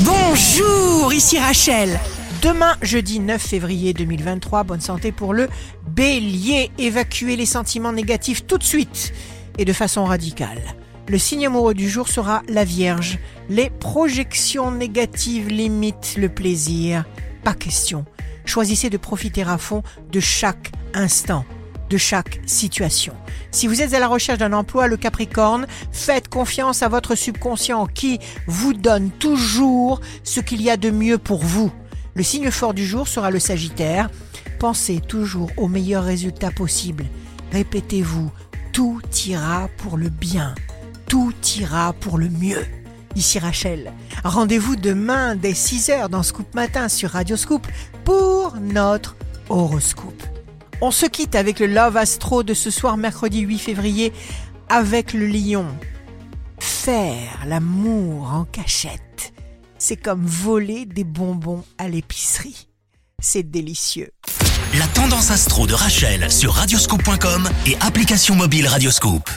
Bonjour, ici Rachel. Demain, jeudi 9 février 2023, bonne santé pour le bélier. Évacuez les sentiments négatifs tout de suite et de façon radicale. Le signe amoureux du jour sera la Vierge. Les projections négatives limitent le plaisir. Pas question. Choisissez de profiter à fond de chaque instant de chaque situation. Si vous êtes à la recherche d'un emploi, le Capricorne, faites confiance à votre subconscient qui vous donne toujours ce qu'il y a de mieux pour vous. Le signe fort du jour sera le Sagittaire. Pensez toujours au meilleur résultat possible. Répétez-vous, tout ira pour le bien, tout ira pour le mieux. Ici Rachel. Rendez-vous demain dès 6h dans Scoop Matin sur Radio Scoop pour notre horoscope. On se quitte avec le Love Astro de ce soir mercredi 8 février avec le lion. Faire l'amour en cachette, c'est comme voler des bonbons à l'épicerie. C'est délicieux. La tendance astro de Rachel sur radioscope.com et application mobile Radioscope.